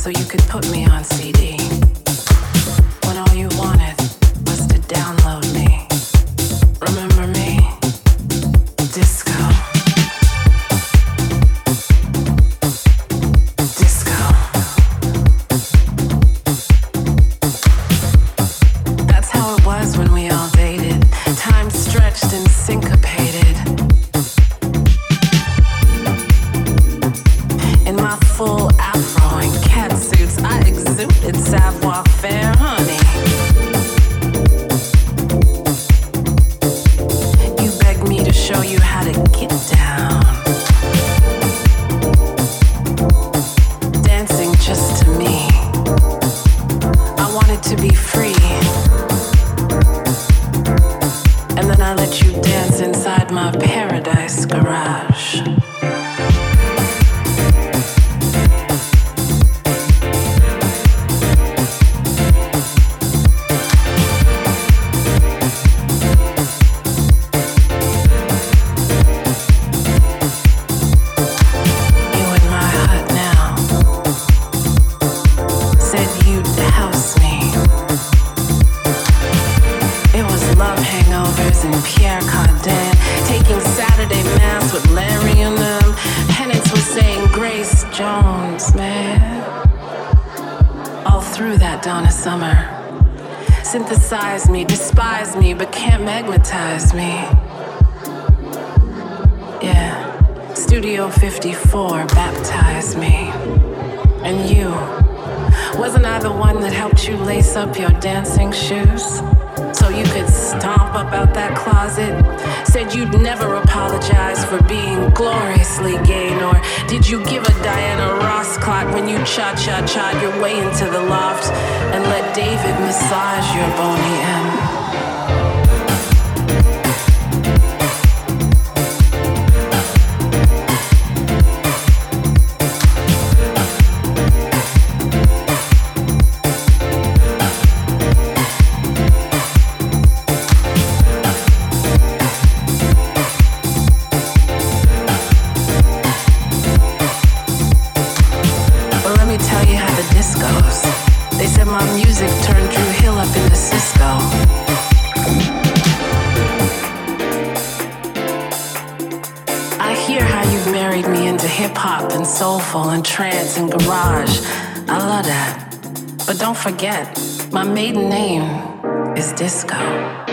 so you could put me on CD. give a Diana Ross clock when you cha cha cha your way into the loft and let David massage your bony end. Soulful and trance and garage. I love that. But don't forget, my maiden name is Disco.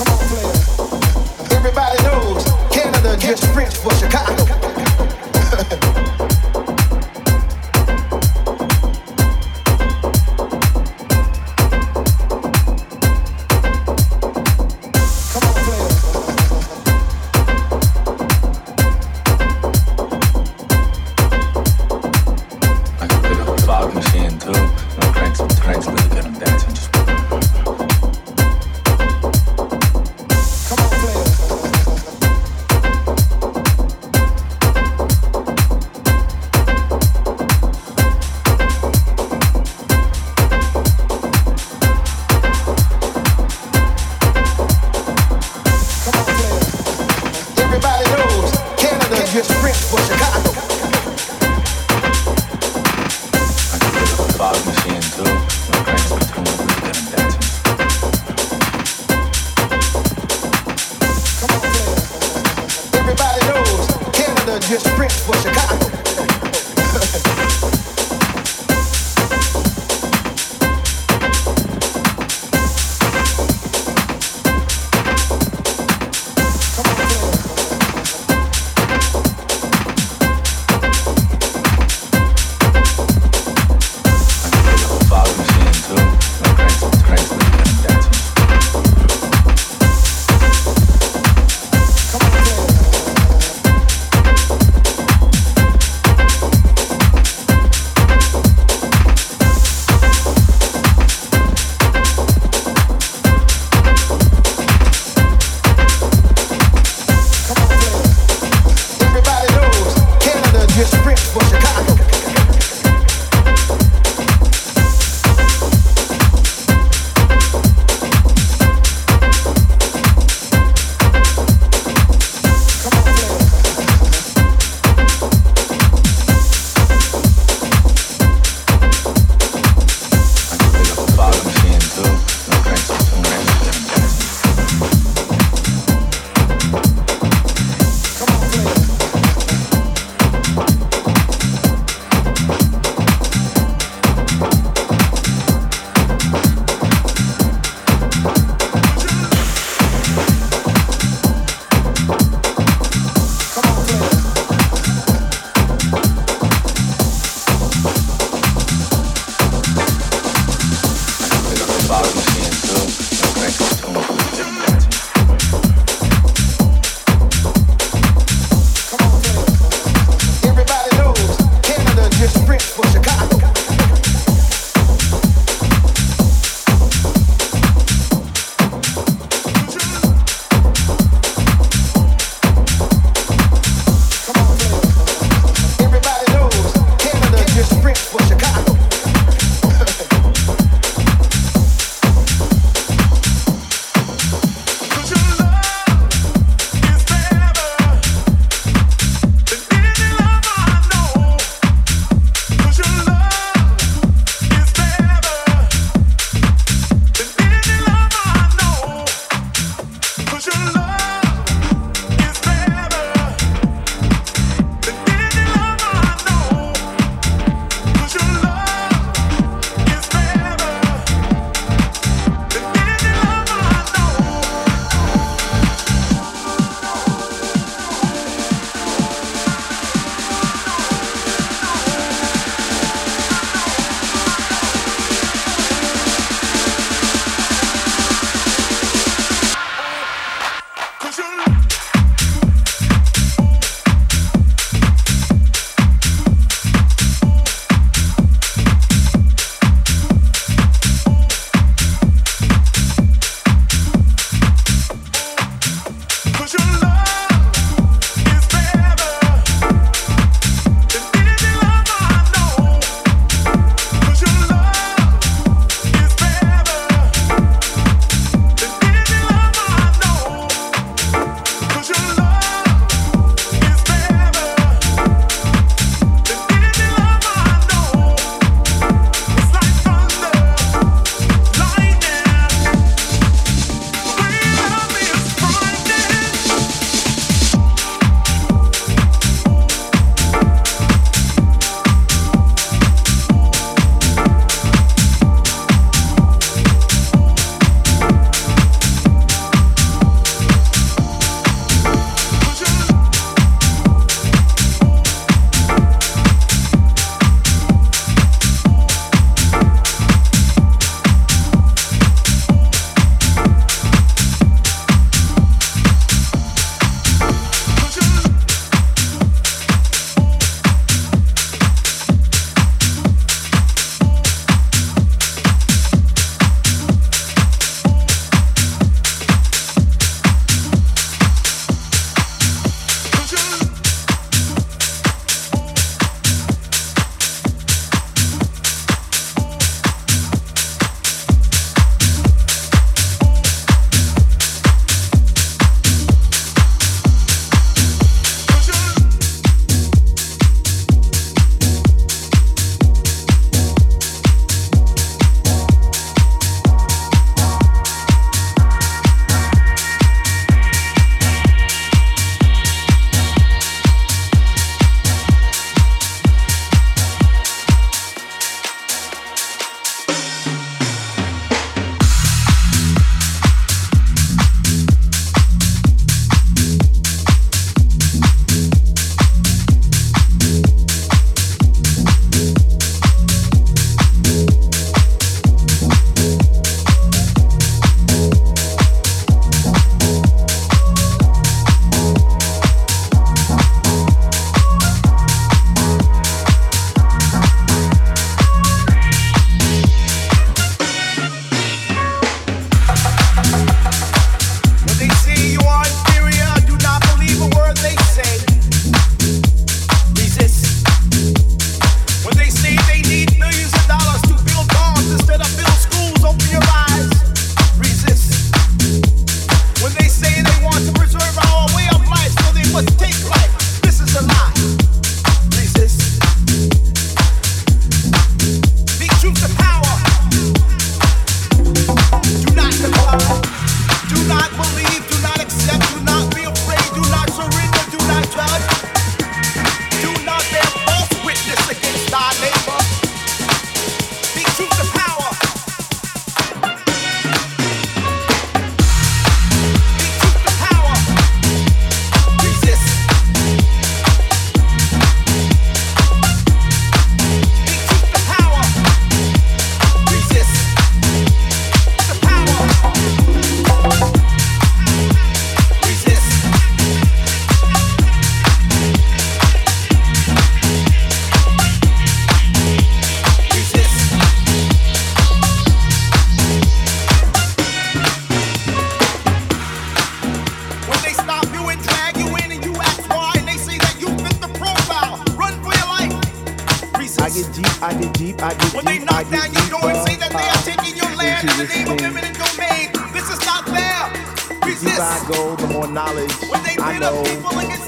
Come on, player. Everybody knows Canada gets French for Chicago.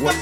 I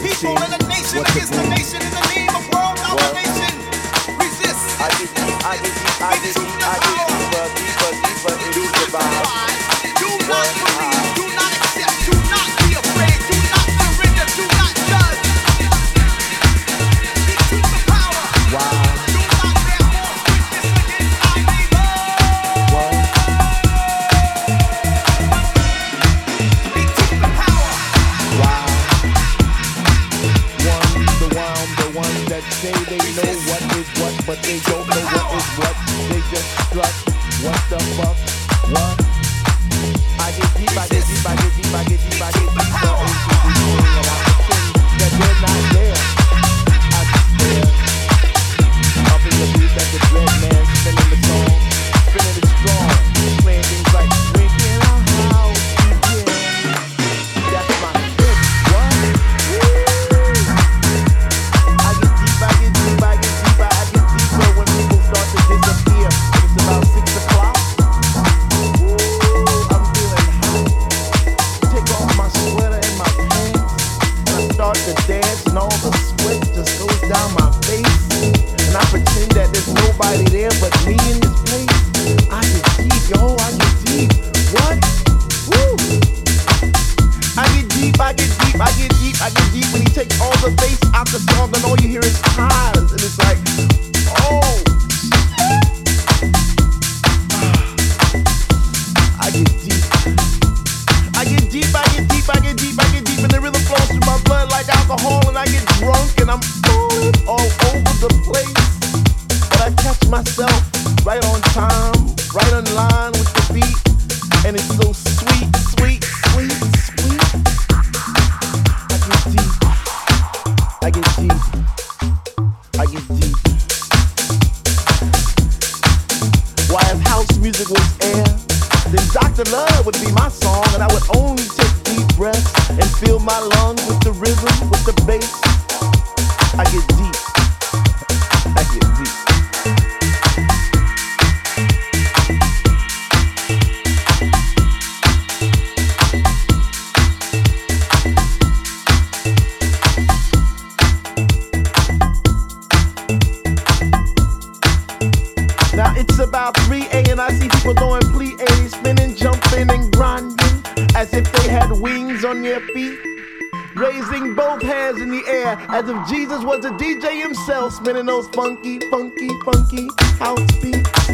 funky, funky, funky house beats.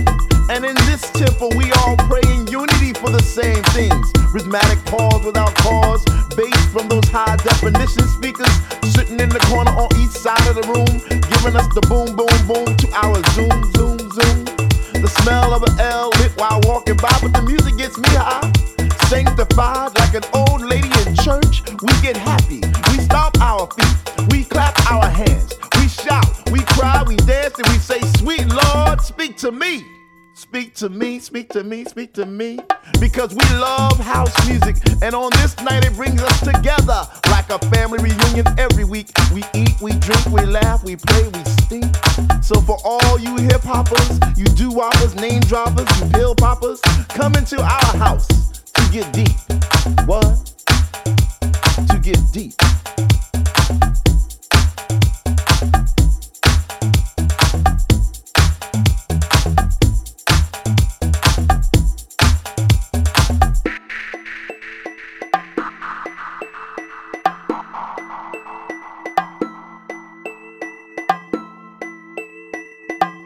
And in this temple, we all pray in unity for the same things. Rhythmic pause without cause, bass from those high definition speakers sitting in the corner on each side of the room, giving us the boom, boom, boom to our zoom, zoom, zoom. The smell of an L lit while walking by, but the music gets me high. Sanctified to me, speak to me. Because we love house music. And on this night, it brings us together like a family reunion every week. We eat, we drink, we laugh, we play, we stink. So for all you hip hoppers, you do whoppers, name droppers, you pill poppers, come into our house to get deep. What? To get deep.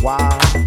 Why?